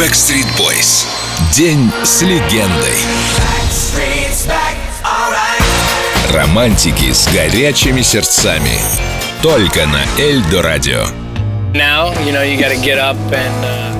Backstreet Boys. День с легендой. Романтики с горячими сердцами. Только на Эльдо Радио. Now, you know, you gotta get up and uh.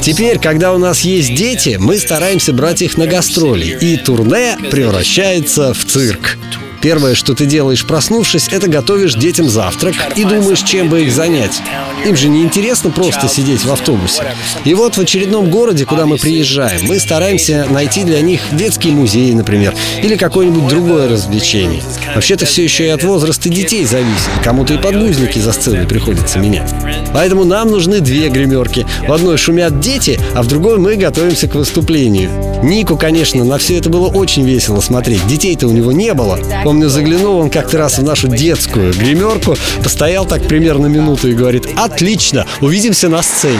Теперь, когда у нас есть дети, мы стараемся брать их на гастроли, и турне превращается в цирк. Первое, что ты делаешь, проснувшись, это готовишь детям завтрак и думаешь, чем бы их занять. Им же не интересно просто сидеть в автобусе. И вот в очередном городе, куда мы приезжаем, мы стараемся найти для них детский музей, например, или какое-нибудь другое развлечение. Вообще-то все еще и от возраста детей зависит. Кому-то и подгузники за сценой приходится менять. Поэтому нам нужны две гримерки. В одной шумят дети, а в другой мы готовимся к выступлению. Нику, конечно, на все это было очень весело смотреть. Детей-то у него не было. Помню, заглянул он как-то раз в нашу детскую гримерку, постоял так примерно минуту и говорит «Отлично, увидимся на сцене».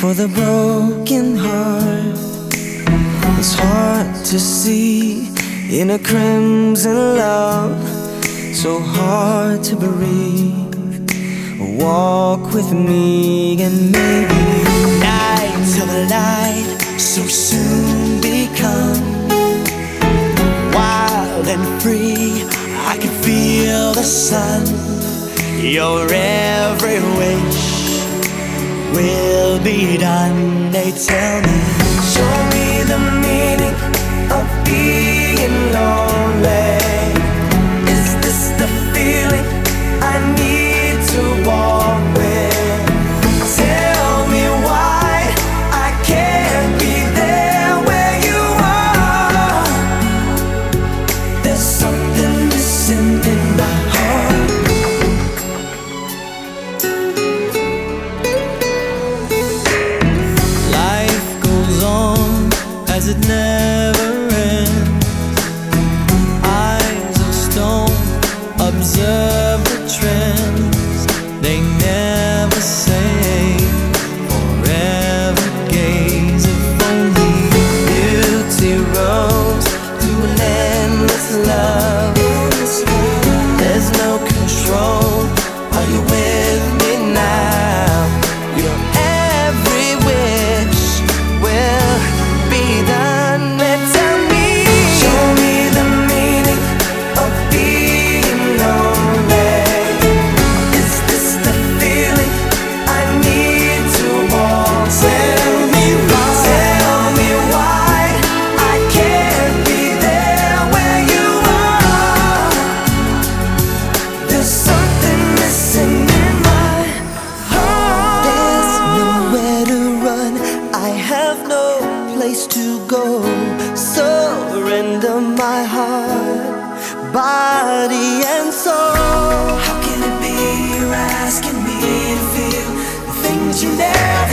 For the broken heart. It's hard to see in a crimson love. So hard to breathe. Walk with me and maybe night till the light so soon become wild and free. I can feel the sun. Your every wish will be done. They tell me, never go. Surrender my heart, body and soul. How can it be you're asking me to feel the things you never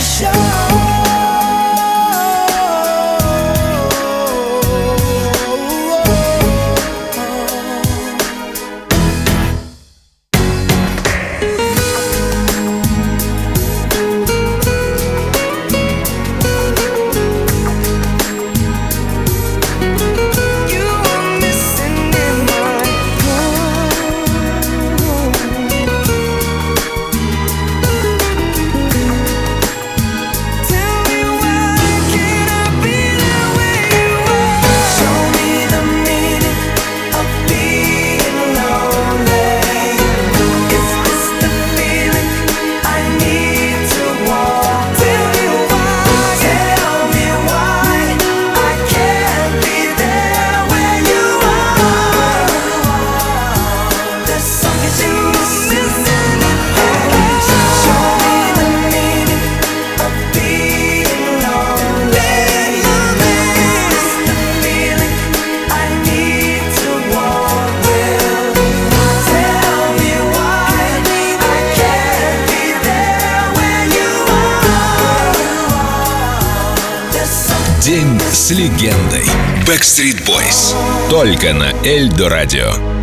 День с легендой. Backstreet Boys. Только на Эльдо Радио.